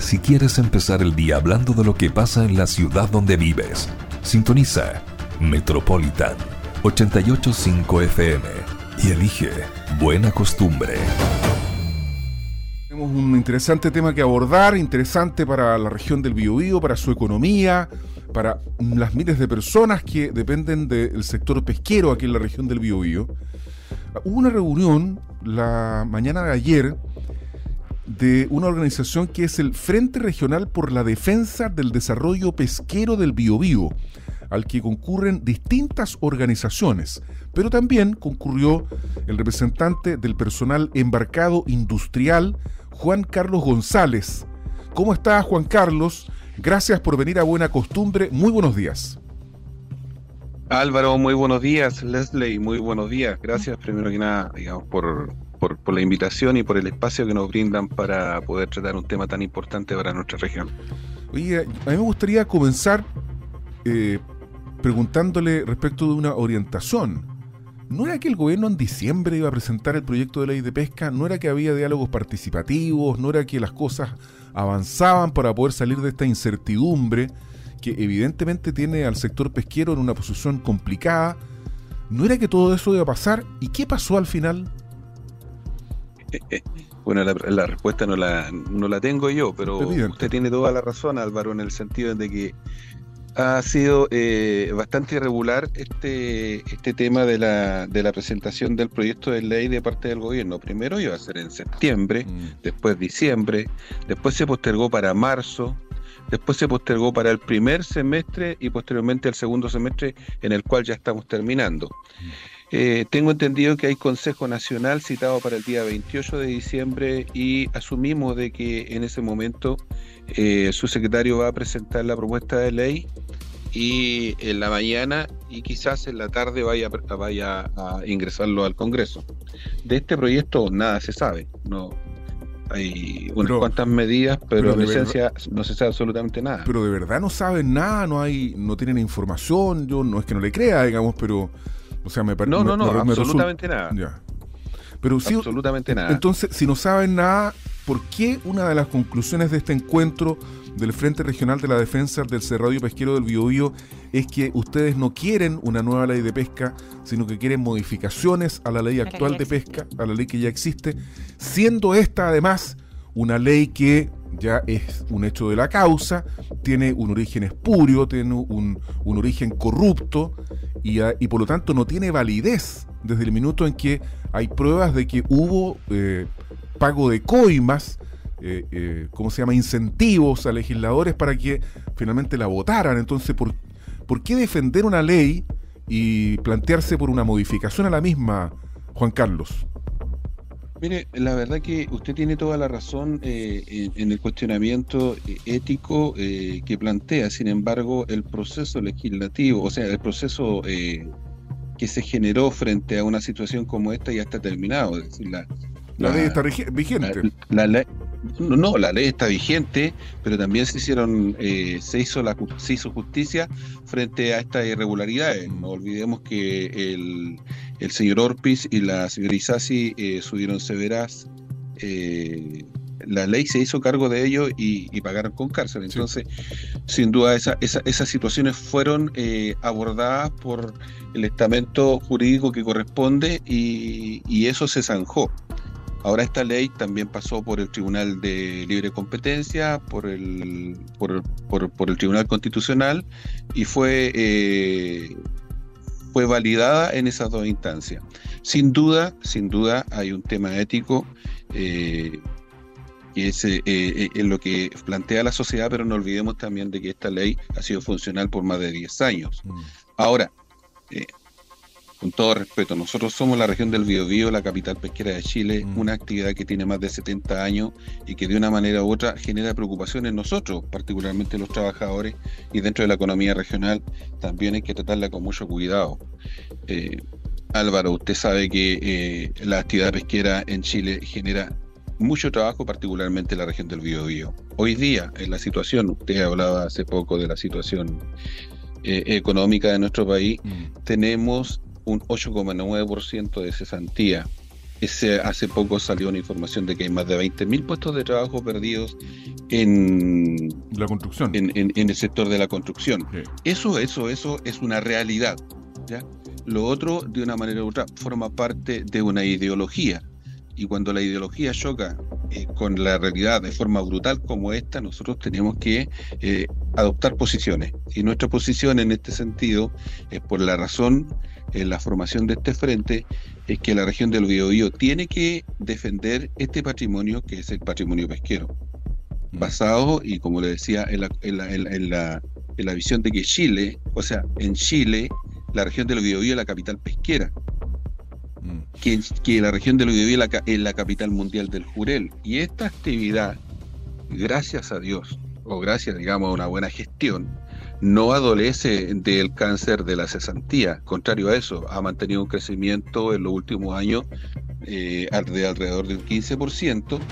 si quieres empezar el día hablando de lo que pasa en la ciudad donde vives. Sintoniza Metropolitan 885 FM y elige Buena Costumbre. Tenemos un interesante tema que abordar, interesante para la región del Biobío, para su economía, para las miles de personas que dependen del sector pesquero aquí en la región del Biobío. Hubo una reunión la mañana de ayer de una organización que es el Frente Regional por la Defensa del Desarrollo Pesquero del Biobío, al que concurren distintas organizaciones, pero también concurrió el representante del personal embarcado industrial, Juan Carlos González. ¿Cómo está Juan Carlos? Gracias por venir a Buena Costumbre. Muy buenos días. Álvaro, muy buenos días. Leslie, muy buenos días. Gracias primero que nada, digamos, por, por, la invitación y por el espacio que nos brindan para poder tratar un tema tan importante para nuestra región. Oye, a mí me gustaría comenzar eh, preguntándole respecto de una orientación. ¿No era que el gobierno en diciembre iba a presentar el proyecto de ley de pesca? ¿No era que había diálogos participativos? ¿No era que las cosas avanzaban para poder salir de esta incertidumbre que evidentemente tiene al sector pesquero en una posición complicada? ¿No era que todo eso iba a pasar? ¿Y qué pasó al final? Bueno, la, respuesta no la, no la tengo yo, pero usted tiene toda la razón, Álvaro, en el sentido de que ha sido eh, bastante irregular este, este tema de la, de la presentación del proyecto de ley de parte del gobierno. Primero iba a ser en septiembre, mm. después diciembre, después se postergó para marzo, después se postergó para el primer semestre y posteriormente el segundo semestre en el cual ya estamos terminando. Eh, tengo entendido que hay Consejo Nacional citado para el día 28 de diciembre y asumimos de que en ese momento eh, su secretario va a presentar la propuesta de ley y en la mañana y quizás en la tarde vaya, vaya a ingresarlo al Congreso. De este proyecto nada se sabe, no hay unas cuantas medidas, pero, en esencia no se sabe absolutamente nada. Pero de verdad no saben nada, no hay, no tienen información, yo no es que no le crea, digamos, pero o sea, me No, no, no, absolutamente nada. Ya. Pero sí, absolutamente nada. Entonces, si no saben nada, ¿por qué una de las conclusiones de este encuentro del Frente Regional de la Defensa del Cerrado y Pesquero del Biobío es que ustedes no quieren una nueva ley de pesca, sino que quieren modificaciones a la ley actual de pesca, a la ley que ya existe, siendo esta además una ley que ya es un hecho de la causa, tiene un origen espurio, tiene un, origen corrupto y, y, por lo tanto no tiene validez desde el minuto en que hay pruebas de que hubo eh, pago de coimas, eh, eh, ¿cómo se llama?, incentivos a legisladores para que finalmente la votaran. Entonces, ¿por, ¿por qué defender una ley y plantearse por una modificación a la misma, Juan Carlos? Mire, la verdad que usted tiene toda la razón eh, en, el cuestionamiento eh, ético eh, que plantea. Sin embargo, el proceso legislativo, o sea, el proceso que se generó frente a una situación como esta ya está terminado. Es decir, la, ley está vigente. no, la ley está vigente, pero también se hicieron, se hizo la se hizo justicia frente a estas irregularidades. No olvidemos que el el señor Orpis y la señora Isasi eh, subieron severas. Eh, la ley se hizo cargo de ello y, pagaron con cárcel. Entonces, sin duda, esas situaciones fueron eh, abordadas por el estamento jurídico que corresponde y, eso se zanjó. Ahora esta ley también pasó por el Tribunal de Libre Competencia, por el, por, por el Tribunal Constitucional y fue fue validada en esas dos instancias. Sin duda, sin duda hay un tema ético eh, que es eh, eh, en lo que plantea la sociedad, pero no olvidemos también de que esta ley ha sido funcional por más de 10 años. Mm. Ahora, con todo respeto, nosotros somos la región del Biobío, la capital pesquera de Chile, mm. una actividad que tiene más de 70 años y que de una manera u otra genera preocupación en nosotros, particularmente los trabajadores y dentro de la economía regional también hay que tratarla con mucho cuidado. Eh, Álvaro, usted sabe que eh, la actividad pesquera en Chile genera mucho trabajo, particularmente en la región del Biobío. Hoy día, en la situación, usted hablaba hace poco de la situación eh, económica de nuestro país, mm. tenemos un 8,9% de cesantía. ese, hace poco salió una información de que hay más de 20.000 puestos de trabajo perdidos en la construcción, en, el sector de la construcción. Eso, eso, eso es una realidad. ¿ya? Lo otro, de una manera u otra, forma parte de una ideología. Y cuando la ideología choca eh, con la realidad de forma brutal como esta, nosotros tenemos que eh, adoptar posiciones. Y nuestra posición en este sentido es por la razón en la formación de este frente es que la región del Biobío tiene que defender este patrimonio que es el patrimonio pesquero, mm. basado, y como le decía, en la, en la, en la, visión de que Chile, o sea, en Chile, la región del Biobío es la capital pesquera, mm. que, que, la región del Biobío es la capital mundial del jurel. Y esta actividad, gracias a Dios, o gracias, digamos, a una buena gestión, no adolece del cáncer de la cesantía, contrario a eso, ha mantenido un crecimiento en los últimos años eh, de alrededor del 15%, mm.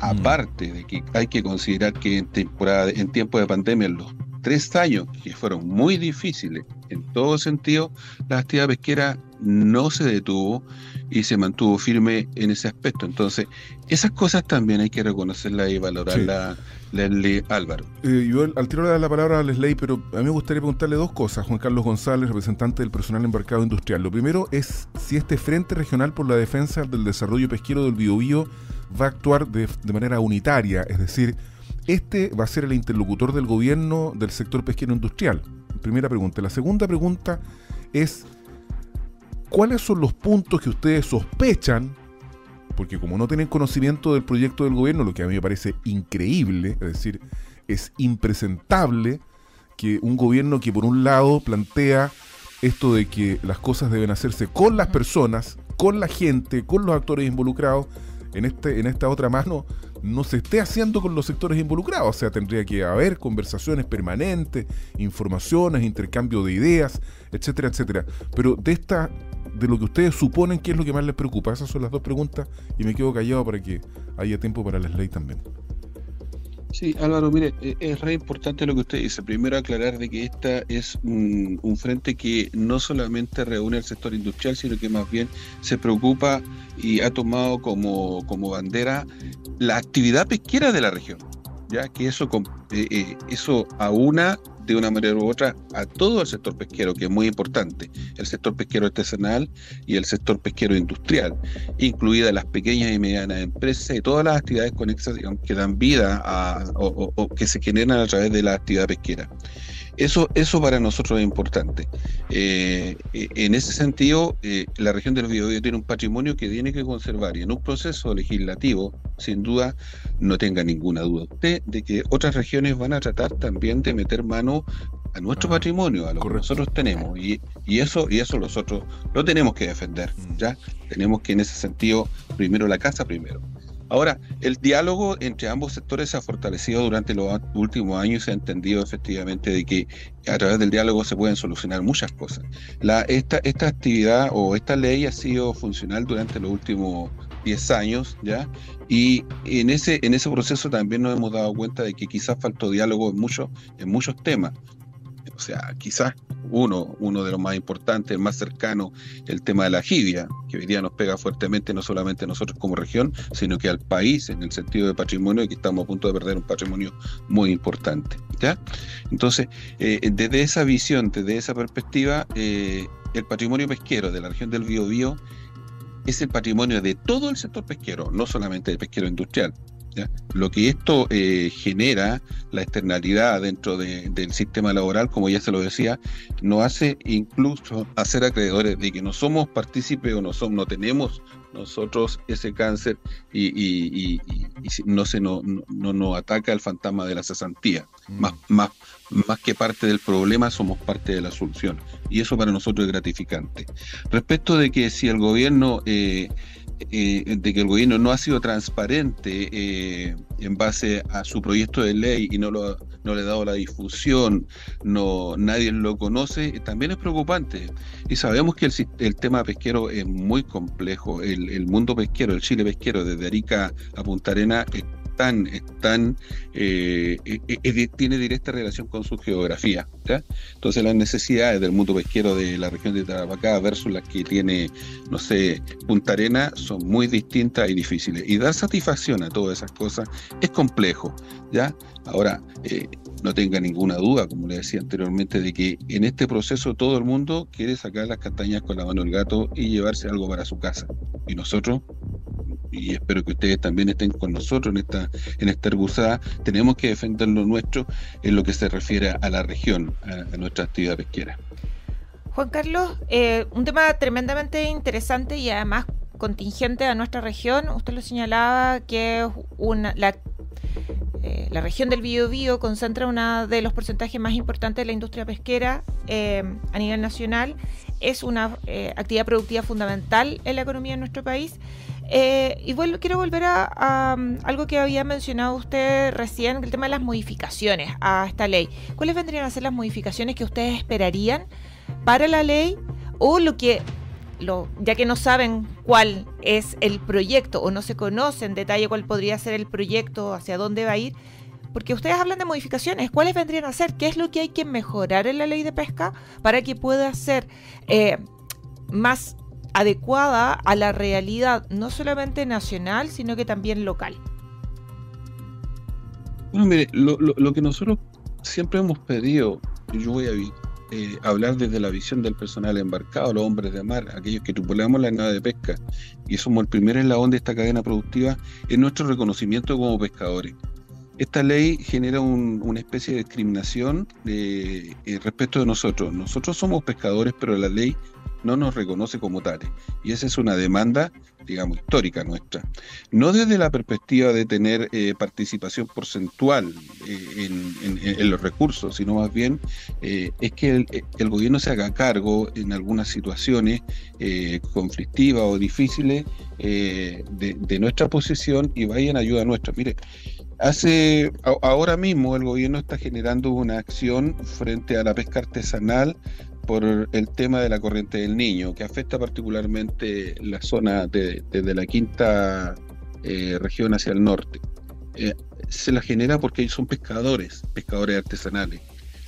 aparte de que hay que considerar que en temporada, en tiempo de pandemia, en los tres años que fueron muy difíciles en todo sentido, la actividad pesquera no se detuvo y se mantuvo firme en ese aspecto. Entonces, esas cosas también hay que reconocerlas y valorarlas. Leslie Álvaro. Eh, yo al tiro le dar la palabra a Leslie, pero a mí me gustaría preguntarle dos cosas. Juan Carlos González, representante del personal embarcado industrial. Lo primero es si este Frente Regional por la Defensa del Desarrollo Pesquero del Biobío va a actuar de, de manera unitaria, es decir, este va a ser el interlocutor del gobierno del sector pesquero industrial. Primera pregunta. La segunda pregunta es, ¿cuáles son los puntos que ustedes sospechan porque como no tienen conocimiento del proyecto del gobierno, lo que a mí me parece increíble, es decir, es impresentable que un gobierno que por un lado plantea esto de que las cosas deben hacerse con las personas, con la gente, con los actores involucrados, en, este, en esta otra mano no se esté haciendo con los sectores involucrados. O sea, tendría que haber conversaciones permanentes, informaciones, intercambio de ideas, etcétera, etcétera. Pero de esta de lo que ustedes suponen que es lo que más les preocupa? Esas son las dos preguntas y me quedo callado para que haya tiempo para las leyes también. Sí, Álvaro, mire, eh, es re importante lo que usted dice. Primero aclarar de que esta es un, frente que no solamente reúne al sector industrial, sino que más bien se preocupa y ha tomado como, como bandera la actividad pesquera de la región. Ya que eso, eh, eh, eso aúna de una manera u otra a todo el sector pesquero, que es muy importante, el sector pesquero artesanal y el sector pesquero industrial, incluidas las pequeñas y medianas empresas y todas las actividades conexas que dan vida o que se generan a través de la actividad pesquera. Eso, eso para nosotros es importante. Eh, eh, en ese sentido, eh, la región del Biobío tiene un patrimonio que tiene que conservar y en un proceso legislativo, sin duda, no tenga ninguna duda usted de que otras regiones van a tratar también de meter mano a nuestro ah, patrimonio, a lo que nosotros tenemos. Y, y, eso, y eso nosotros lo tenemos que defender. Mm. ¿ya? Tenemos que en ese sentido, primero la casa, primero. Ahora, el diálogo entre ambos sectores se ha fortalecido durante los últimos años y se ha entendido efectivamente de que a través del diálogo se pueden solucionar muchas cosas. Esta actividad o esta ley ha sido funcional durante los últimos 10 años, ¿ya? Y en ese, en ese proceso también nos hemos dado cuenta de que quizás faltó diálogo en muchos, en muchos temas. O sea, quizás uno, uno de los más importantes, más cercano, el tema de la jibia, que hoy día nos pega fuertemente no solamente a nosotros como región, sino que al país en el sentido de patrimonio y que estamos a punto de perder un patrimonio muy importante. ¿ya? Entonces, eh, desde esa visión, desde esa perspectiva, eh, el patrimonio pesquero de la región del Biobío es el patrimonio de todo el sector pesquero, no solamente el pesquero industrial. Lo que esto eh, genera, la externalidad dentro del sistema laboral, como ya se lo decía, nos hace incluso hacer acreedores de que no somos partícipes o no, somos, no tenemos nosotros ese cáncer y, no se no, no, nos ataca el fantasma de la cesantía. Mm. Más, más, más que parte del problema, somos parte de la solución. Y eso para nosotros es gratificante. Respecto de que si el gobierno... Eh, eh, de que el gobierno no ha sido transparente eh, en base a su proyecto de ley y no, lo, no le ha dado la difusión, no nadie lo conoce, también es preocupante. Y sabemos que el, tema pesquero es muy complejo. El, mundo pesquero, el Chile pesquero, desde Arica a Punta Arena, tan, tan eh, tiene directa relación con su geografía. Entonces las necesidades del mundo pesquero de la región de Tarapacá versus las que tiene, no sé, Punta Arena son muy distintas y difíciles. Y dar satisfacción a todas esas cosas es complejo. ¿ya? Ahora, eh, no tenga ninguna duda, como le decía anteriormente, de que en este proceso todo el mundo quiere sacar las castañas con la mano del gato y llevarse algo para su casa. Y nosotros, y espero que ustedes también estén con nosotros en esta, en esta herbusada, tenemos que defender lo nuestro en lo que se refiere a la región, a, nuestra actividad pesquera. Juan Carlos, eh, un tema tremendamente interesante y además contingente a nuestra región. Usted lo señalaba que una, la la región del Biobío concentra uno de los porcentajes más importantes de la industria pesquera eh, a nivel nacional. Es una eh, actividad productiva fundamental en la economía de nuestro país. y quiero volver a, algo que había mencionado usted recién, el tema de las modificaciones a esta ley. ¿Cuáles vendrían a ser las modificaciones que ustedes esperarían para la ley o lo que ya que no saben cuál es el proyecto o no se conoce en detalle cuál podría ser el proyecto, hacia dónde va a ir, porque ustedes hablan de modificaciones, ¿cuáles vendrían a ser? ¿Qué es lo que hay que mejorar en la ley de pesca para que pueda ser eh, más adecuada a la realidad, no solamente nacional, sino que también local? Bueno, mire, lo, que nosotros siempre hemos pedido, yo voy a eh, hablar desde la visión del personal embarcado, los hombres de mar, aquellos que tripulamos la nave de pesca y somos el primer eslabón de esta cadena productiva, es nuestro reconocimiento como pescadores. Esta ley genera una especie de discriminación eh, respecto de nosotros. Nosotros somos pescadores, pero la ley no nos reconoce como tales. Y esa es una demanda, digamos, histórica nuestra. No desde la perspectiva de tener eh, participación porcentual eh, en, los recursos, sino más bien eh, es que el, gobierno se haga cargo en algunas situaciones conflictivas o difíciles de, nuestra posición y vaya en ayuda nuestra. Mire, Hace ahora mismo el gobierno está generando una acción frente a la pesca artesanal por el tema de la corriente del niño, que afecta particularmente la zona de, desde la quinta eh, región hacia el norte. Eh, se la genera porque son pescadores, pescadores artesanales.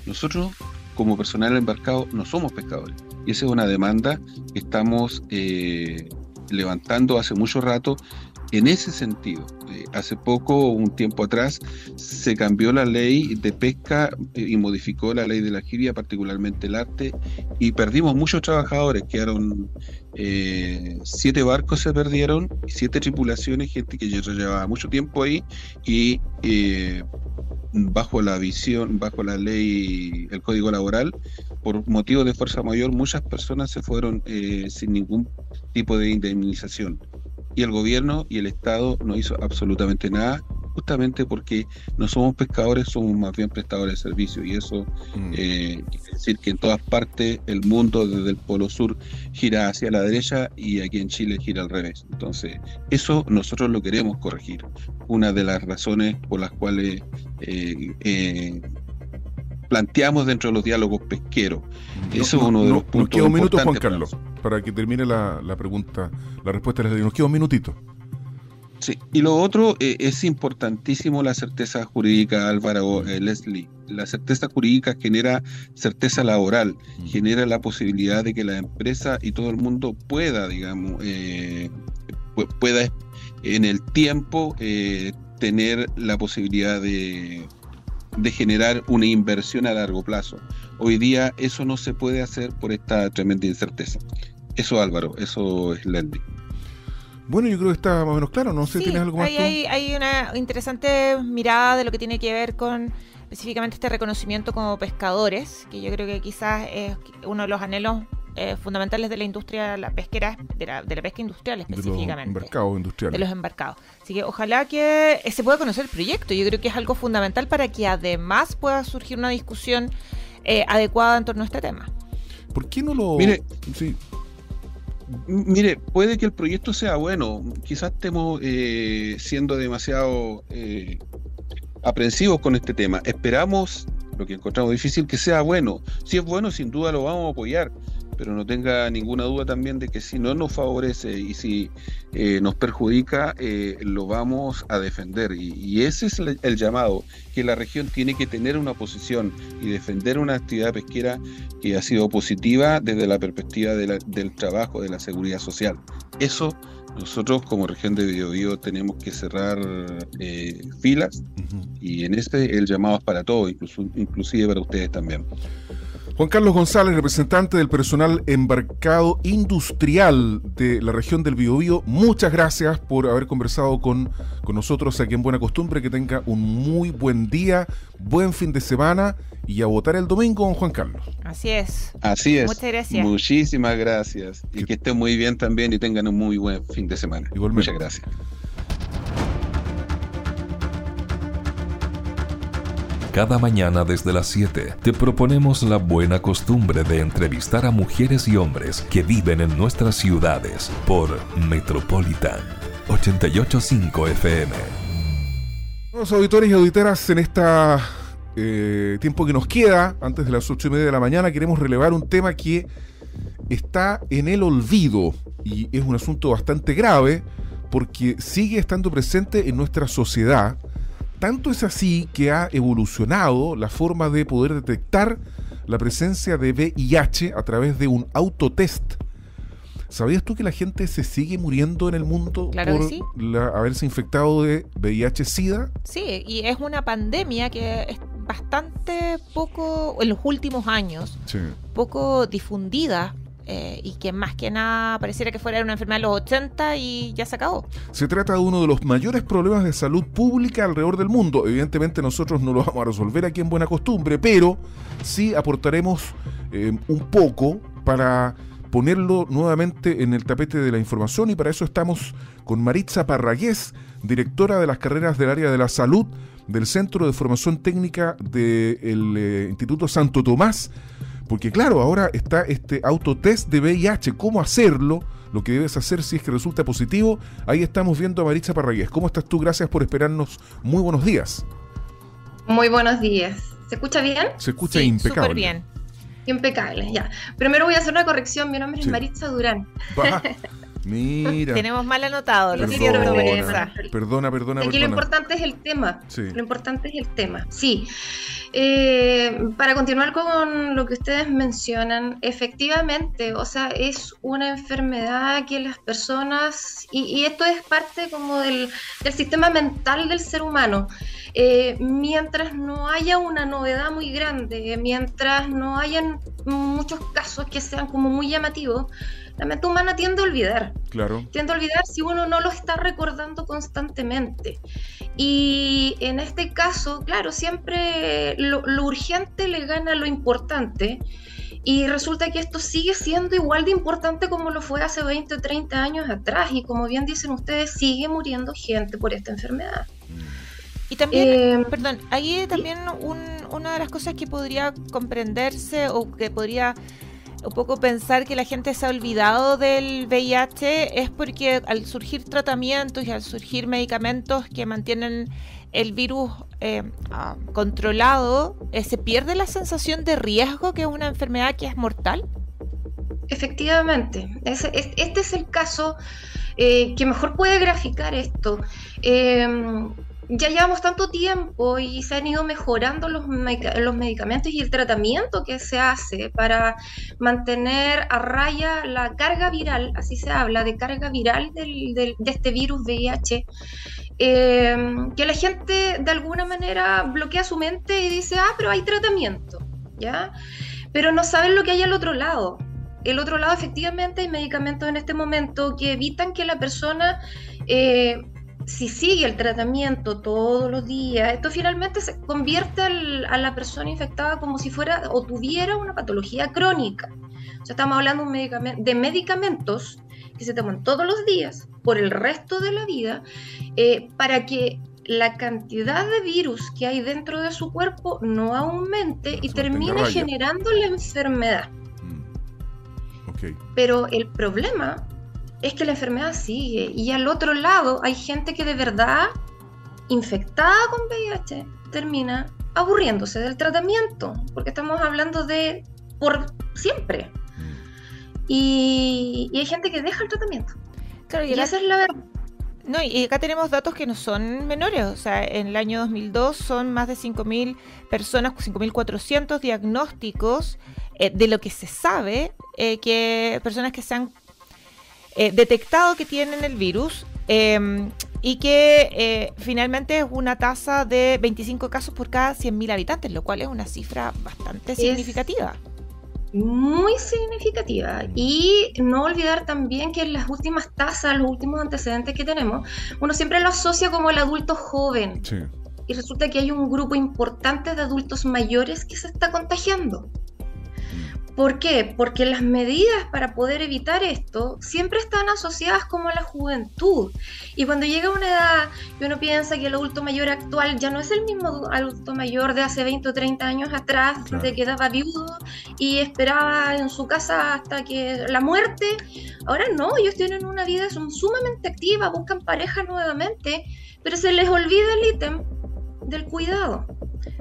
Nosotros, como personal embarcado, no somos pescadores. Y esa es una demanda que estamos eh, levantando hace mucho rato en ese sentido, eh, hace poco, un tiempo atrás, se cambió la ley de pesca eh, y modificó la ley de la giria, particularmente el arte, y perdimos muchos trabajadores, quedaron eh, siete barcos se perdieron, siete tripulaciones, gente que llevaba mucho tiempo ahí, y bajo la visión, bajo la ley, el código laboral, por motivos de fuerza mayor, muchas personas se fueron sin ningún tipo de indemnización y el gobierno y el Estado no hizo absolutamente nada, justamente porque no somos pescadores, somos más bien prestadores de servicios. Y eso mm. eh, quiere decir que en todas partes el mundo desde el Polo Sur gira hacia la derecha y aquí en Chile gira al revés. Entonces, eso nosotros lo queremos corregir. Una de las razones por las cuales eh, eh, planteamos dentro de los diálogos pesqueros. Eso es uno de los puntos. Nos queda un minuto, Juan Carlos, para que termine la, pregunta, la respuesta. Nos queda un minutito. Sí, y lo otro eh, es importantísimo la certeza jurídica, Álvaro eh, Leslie. La certeza jurídica genera certeza laboral, mm. genera la posibilidad de que la empresa y todo el mundo pueda, digamos, eh, pueda en el tiempo tener la posibilidad de de generar una inversión a largo plazo. Hoy día eso no se puede hacer por esta tremenda incerteza. Eso Álvaro, eso es Lendy. Bueno, yo creo que está más o menos claro, no sé, ¿tienes algo más? Hay, hay, una interesante mirada de lo que tiene que ver con específicamente este reconocimiento como pescadores, que yo creo que quizás es uno de los anhelos eh, fundamentales de la industria la pesquera, de la, pesca industrial específicamente. De los embarcados industriales. De los embarcados. Así que ojalá que se pueda conocer el proyecto. Yo creo que es algo fundamental para que además pueda surgir una discusión eh, adecuada en torno a este tema. ¿Por qué no lo...? Mire, sí. Mire, puede que el proyecto sea bueno, quizás estemos eh, siendo demasiado aprensivos con este tema. Esperamos, lo que encontramos difícil, que sea bueno. Si es bueno, sin duda lo vamos a apoyar pero no tenga ninguna duda también de que si no nos favorece y si eh, nos perjudica, eh, lo vamos a defender. Y, ese es el, llamado, que la región tiene que tener una posición y defender una actividad pesquera que ha sido positiva desde la perspectiva del trabajo, de la seguridad social. Eso nosotros como región de Biobío tenemos que cerrar eh, filas y en este el llamado es para todos, incluso, inclusive para ustedes también. Juan Carlos González, representante del personal embarcado industrial de la región del Biobío, muchas gracias por haber conversado con, con nosotros aquí en Buena Costumbre. Que tenga un muy buen día, buen fin de semana y a votar el domingo, don Juan Carlos. Así es. Así es. Muchas gracias. Muchísimas gracias. Y que, estén muy bien también y tengan un muy buen fin de semana. Muchas gracias. Cada mañana desde las 7 te proponemos la buena costumbre de entrevistar a mujeres y hombres que viven en nuestras ciudades por Metropolitan 885 FM. Los auditores y auditoras en este tiempo que nos queda, antes de las 8 y media de la mañana, queremos relevar un tema que está en el olvido y es un asunto bastante grave porque sigue estando presente en nuestra sociedad tanto es así que ha evolucionado la forma de poder detectar la presencia de VIH a través de un autotest. ¿Sabías tú que la gente se sigue muriendo en el mundo por haberse infectado de VIH-Sida? Sí, y es una pandemia que es bastante poco, en los últimos años, poco difundida eh, y que más que nada pareciera que fuera una enfermedad de los 80 y ya se acabó. Se trata de uno de los mayores problemas de salud pública alrededor del mundo. Evidentemente nosotros no lo vamos a resolver aquí en Buena Costumbre, pero sí aportaremos eh, un poco para ponerlo nuevamente en el tapete de la información y para eso estamos con Maritza Parragués, directora de las carreras del área de la salud del Centro de Formación Técnica del eh, Instituto Santo Tomás porque claro, ahora está este autotest de VIH, cómo hacerlo, lo que debes hacer si es que resulta positivo. Ahí estamos viendo a Maritza Parragués. ¿Cómo estás tú? Gracias por esperarnos. Muy buenos días. Muy buenos días. ¿Se escucha bien? Se escucha impecable. Súper bien. Impecable, ya. Primero voy a hacer una corrección. Mi nombre es Maritza Durán. Mira. Tenemos mal anotado. Perdona, perdona, perdona. Aquí lo importante es el tema. Lo importante es el tema. Sí. Eh, para continuar con lo que ustedes mencionan, efectivamente, o sea, es una enfermedad que las personas, y, esto es parte como del, sistema mental del ser humano, eh, mientras no haya una novedad muy grande, mientras no hayan muchos casos que sean como muy llamativos, la mente humana tiende a olvidar. Claro. Tiende a olvidar si uno no lo está recordando constantemente. Y en este caso, claro, siempre lo, urgente le gana lo importante. Y resulta que esto sigue siendo igual de importante como lo fue hace 20 o 30 años atrás. Y como bien dicen ustedes, sigue muriendo gente por esta enfermedad. Y también, eh, perdón, ahí también una de las cosas que podría comprenderse o que podría un poco pensar que la gente se ha olvidado del VIH es porque al surgir tratamientos y al surgir medicamentos que mantienen el virus eh, ah, controlado, eh, ¿se pierde la sensación de riesgo que es una enfermedad que es mortal? Efectivamente, este es el caso eh, que mejor puede graficar esto ya llevamos tanto tiempo y se han ido mejorando los, los, medicamentos y el tratamiento que se hace para mantener a raya la carga viral, así se habla, de carga viral de este virus VIH, em, que la gente de alguna manera bloquea su mente y dice, ah, pero hay tratamiento, ¿ya? Pero no saben lo que hay al otro lado. El otro lado, efectivamente, hay medicamentos en este momento que evitan que la persona eh, si sigue el tratamiento todos los días, esto finalmente se convierte a la persona infectada como si fuera o tuviera una patología crónica. O sea, estamos hablando de medicamentos que se toman todos los días por el resto de la vida eh, para que la cantidad de virus que hay dentro de su cuerpo no aumente y termine generando la enfermedad. Mm. Pero el problema es que la enfermedad sigue. Y al otro lado hay gente que de verdad, infectada con VIH, termina aburriéndose del tratamiento, porque estamos hablando de por siempre. y, hay gente que deja el tratamiento. Claro, y, esa es la verdad. No, y acá tenemos datos que no son menores. O sea, en el año 2002 son más de 5.000 personas, 5.400 diagnósticos eh, de lo que se sabe, eh, que personas que se han eh, detectado que tienen el virus em, y que finalmente es una tasa de 25 casos por cada 100.000 habitantes, lo cual es una cifra bastante significativa muy significativa. Y no olvidar también que en las últimas tasas, los últimos antecedentes que tenemos, uno siempre lo asocia como el adulto joven. Y resulta que hay un grupo importante de adultos mayores que se está contagiando. ¿Por qué? Porque las medidas para poder evitar esto siempre están asociadas como a la juventud. Y cuando llega una edad y uno piensa que el adulto mayor actual ya no es el mismo adulto mayor de hace 20 o 30 años atrás, de que quedaba viudo y esperaba en su casa hasta que la muerte, ahora no, ellos tienen una vida son sumamente activa, buscan pareja nuevamente, pero se les olvida el ítem del cuidado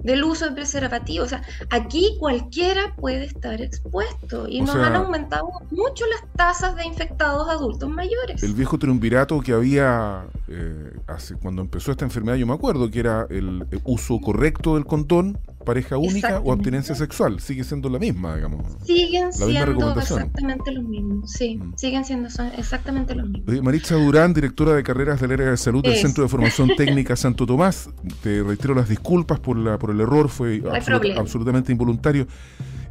del uso de preservativos. O sea, aquí cualquiera puede estar expuesto y nos han aumentado mucho las tasas de infectados adultos mayores. El viejo triunvirato que había eh, hace, cuando empezó esta enfermedad, yo me acuerdo que era el uso correcto del condón pareja única o abstinencia sexual. Sigue siendo la misma, digamos. Siguen siendo exactamente los mismos, sí. Mm. Siguen siendo exactamente los mismos. Maritza Durán, directora de carreras del área de salud del Centro de Formación Técnica Santo Tomás. Te reitero las disculpas por, la, por el error, fue absolutamente involuntario.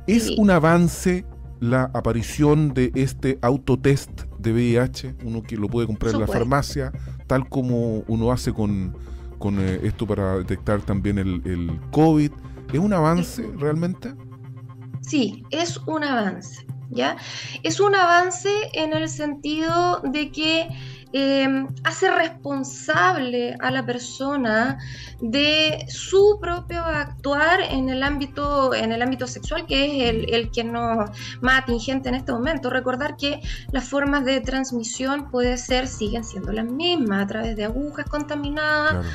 ¿Es un avance la aparición de este autotest de VIH? Uno que lo puede comprar en la farmacia, tal como uno hace con, con eh, esto para detectar también el, el COVID. ¿Es un avance realmente? Sí, es un avance, ¿ya? Es un avance en el sentido de que em, hace responsable a la persona de su propio actuar en el ámbito, en el ámbito sexual, que es el, el que no más atingente en este momento. Recordar que las formas de transmisión puede ser, siguen siendo las mismas, a través de agujas contaminadas.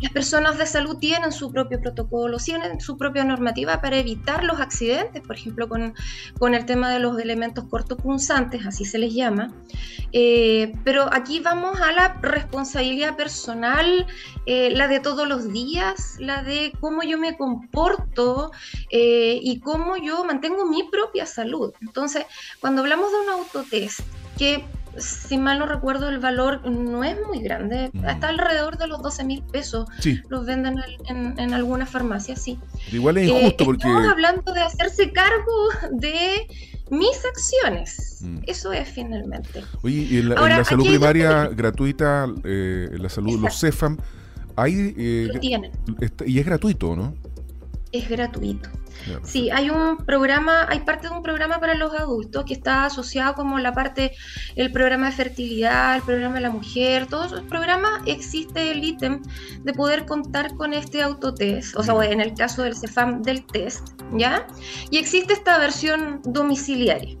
Las personas de salud tienen su propio protocolo, tienen su propia normativa para evitar los accidentes, por ejemplo, con, con el tema de los elementos cortopunzantes, así se les llama. Eh, pero aquí vamos a la responsabilidad personal, eh, la de todos los días, la de cómo yo me comporto eh, y cómo yo mantengo mi propia salud. Entonces, cuando hablamos de un autotest, que si mal no recuerdo, el valor no es muy grande. Mm. Está alrededor de los 12 mil pesos. Los venden en, algunas farmacias, sí. Igual es injusto eh, porque. Estamos hablando de hacerse cargo de mis acciones. Mm. Eso es finalmente. Oye, y en la, salud primaria gratuita, eh, en la salud, los CEFAM, hay. Eh, y es gratuito, ¿no? Es gratuito. Sí, hay un programa, hay parte de un programa para los adultos que está asociado como la parte, el programa de fertilidad, el programa de la mujer, todos esos programas existe el ítem de poder contar con este autotest, o sea, en el caso del CEFAM del test, ¿ya? Y existe esta versión domiciliaria.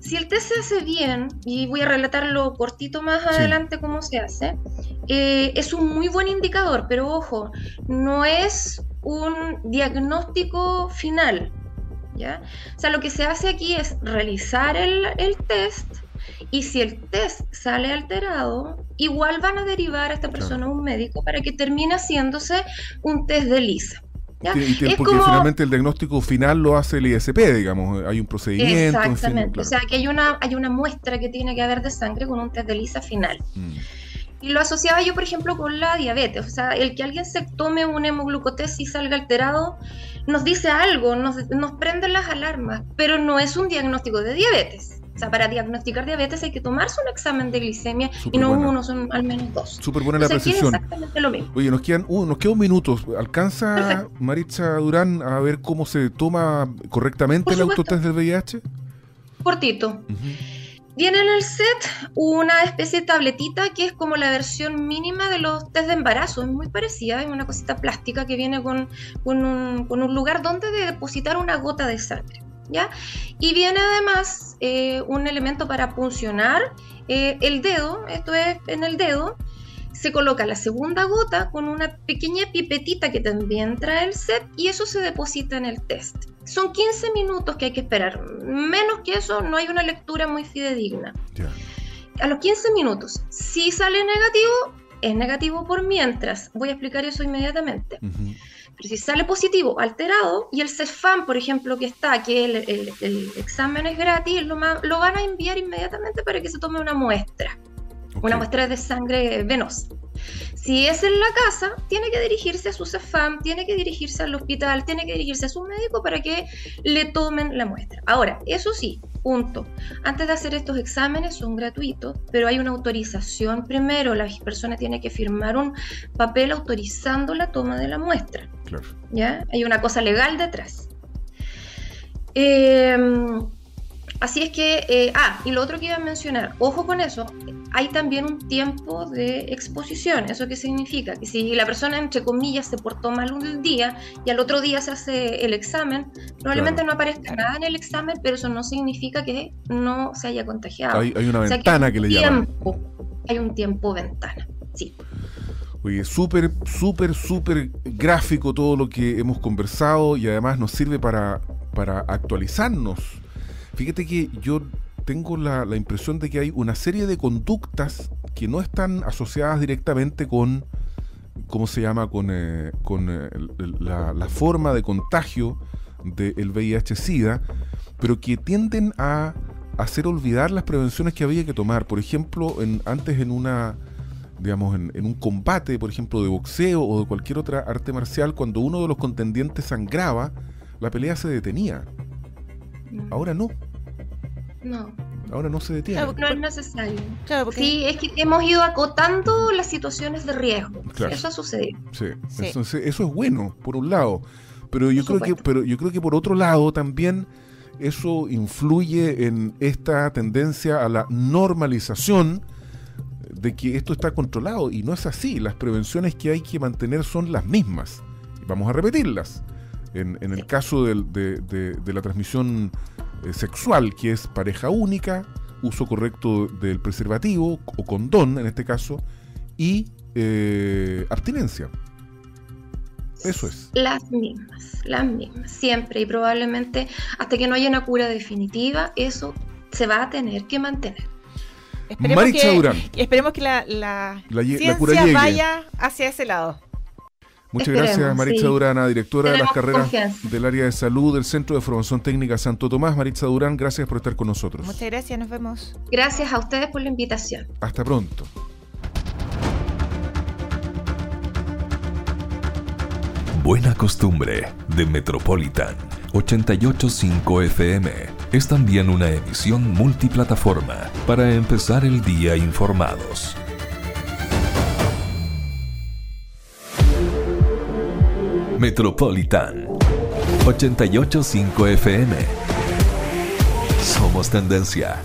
Si el test se hace bien, y voy a relatarlo cortito más adelante cómo se hace, eh, es un muy buen indicador, pero ojo, no es un diagnóstico final. ¿ya? O sea, lo que se hace aquí es realizar el, test y si el test sale alterado, igual van a derivar a esta persona a un médico para que termine haciéndose un test de lisa. porque finalmente el diagnóstico final lo hace el ISP, digamos, hay un procedimiento. Exactamente, o sea que hay una, hay una muestra que tiene que haber de sangre con un test de lisa final. Mm. Y lo asociaba yo, por ejemplo, con la diabetes. O sea, el que alguien se tome un hemoglucotés y salga alterado nos dice algo, nos, nos prende las alarmas, pero no es un diagnóstico de diabetes. O sea, para diagnosticar diabetes hay que tomarse un examen de glicemia y no uno, son al menos dos. Súper buena la precisión. exactamente lo mismo. Oye, nos quedan, uh, nos queda un minuto. ¿Alcanza Maritza Durán a ver cómo se toma correctamente el autotest del VIH? Cortito. Viene en el set una especie de tabletita que es como la versión mínima de los test de embarazo, es muy parecida, es una cosita plástica que viene con, un, lugar donde depositar una gota de sangre. ¿Ya? Y viene además eh, un elemento para puncionar eh, el dedo, esto es en el dedo, se coloca la segunda gota con una pequeña pipetita que también trae el set y eso se deposita en el test. Son 15 minutos que hay que esperar. Menos que eso no hay una lectura muy fidedigna. A los 15 minutos, si sale negativo, es negativo por mientras. Voy a explicar eso inmediatamente. Pero si sale positivo, alterado, y el CEFAM, por ejemplo, que está, que el, examen es gratis, lo, lo, van a enviar inmediatamente para que se tome una muestra. Una muestra de sangre venosa. Si es en la casa, tiene que dirigirse a su CEFAM, tiene que dirigirse al hospital, tiene que dirigirse a su médico para que le tomen la muestra. Ahora, eso sí, punto. Antes de hacer estos exámenes son gratuitos, pero hay una autorización primero. La persona tiene que firmar un papel autorizando la toma de la muestra. Claro. ¿Ya? Hay una cosa legal detrás. Eh, Así es que, eh, ah, y lo otro que iba a mencionar, ojo con eso, hay también un tiempo de exposición. ¿Eso qué significa? Que si la persona, entre comillas, se portó mal un día y al otro día se hace el examen, probablemente no aparezca nada en el examen, pero eso no significa que no se haya contagiado. Hay, una ventana que, le llaman. Hay un tiempo ventana, sí. Oye, súper, súper, súper gráfico todo lo que hemos conversado y además nos sirve para, para actualizarnos Fíjate que yo tengo la, impresión de que hay una serie de conductas que no están asociadas directamente con, ¿cómo se llama?, con, eh, con eh, la, forma de contagio del VIH-Sida, pero que tienden a hacer olvidar las prevenciones que había que tomar. Por ejemplo, en, antes en una digamos, en, en, un combate, por ejemplo, de boxeo o de cualquier otra arte marcial, cuando uno de los contendientes sangraba, la pelea se detenía. Ahora no. No. Ahora no se detiene. no es necesario. Sí, es que hemos ido acotando las situaciones de riesgo. Eso ha sucedido. Sí. Entonces, eso es bueno, por un lado. Pero yo creo que, pero yo creo que por otro lado también eso influye en esta tendencia a la normalización de que esto está controlado. Y no es así. Las prevenciones que hay que mantener son las mismas. Vamos a repetirlas. En, el caso de, de la transmisión eh, sexual, que es pareja única, uso correcto del preservativo o condón en este caso, y eh, abstinencia. Eso es. Las mismas, las mismas, siempre y probablemente hasta que no haya una cura definitiva, eso se va a tener que mantener. Esperemos que, esperemos que la, la, ciencia vaya hacia ese lado. Muchas gracias, Maritza Durana, directora de las carreras del área de salud del Centro de Formación Técnica Santo Tomás. Maritza Durán, gracias por estar con nosotros. Muchas gracias, nos vemos. Gracias a ustedes por la invitación. Hasta pronto. Buena costumbre de Metropolitan 885 FM es también una emisión multiplataforma para empezar el día informados. Metropolitan 885 FM. Somos tendencia.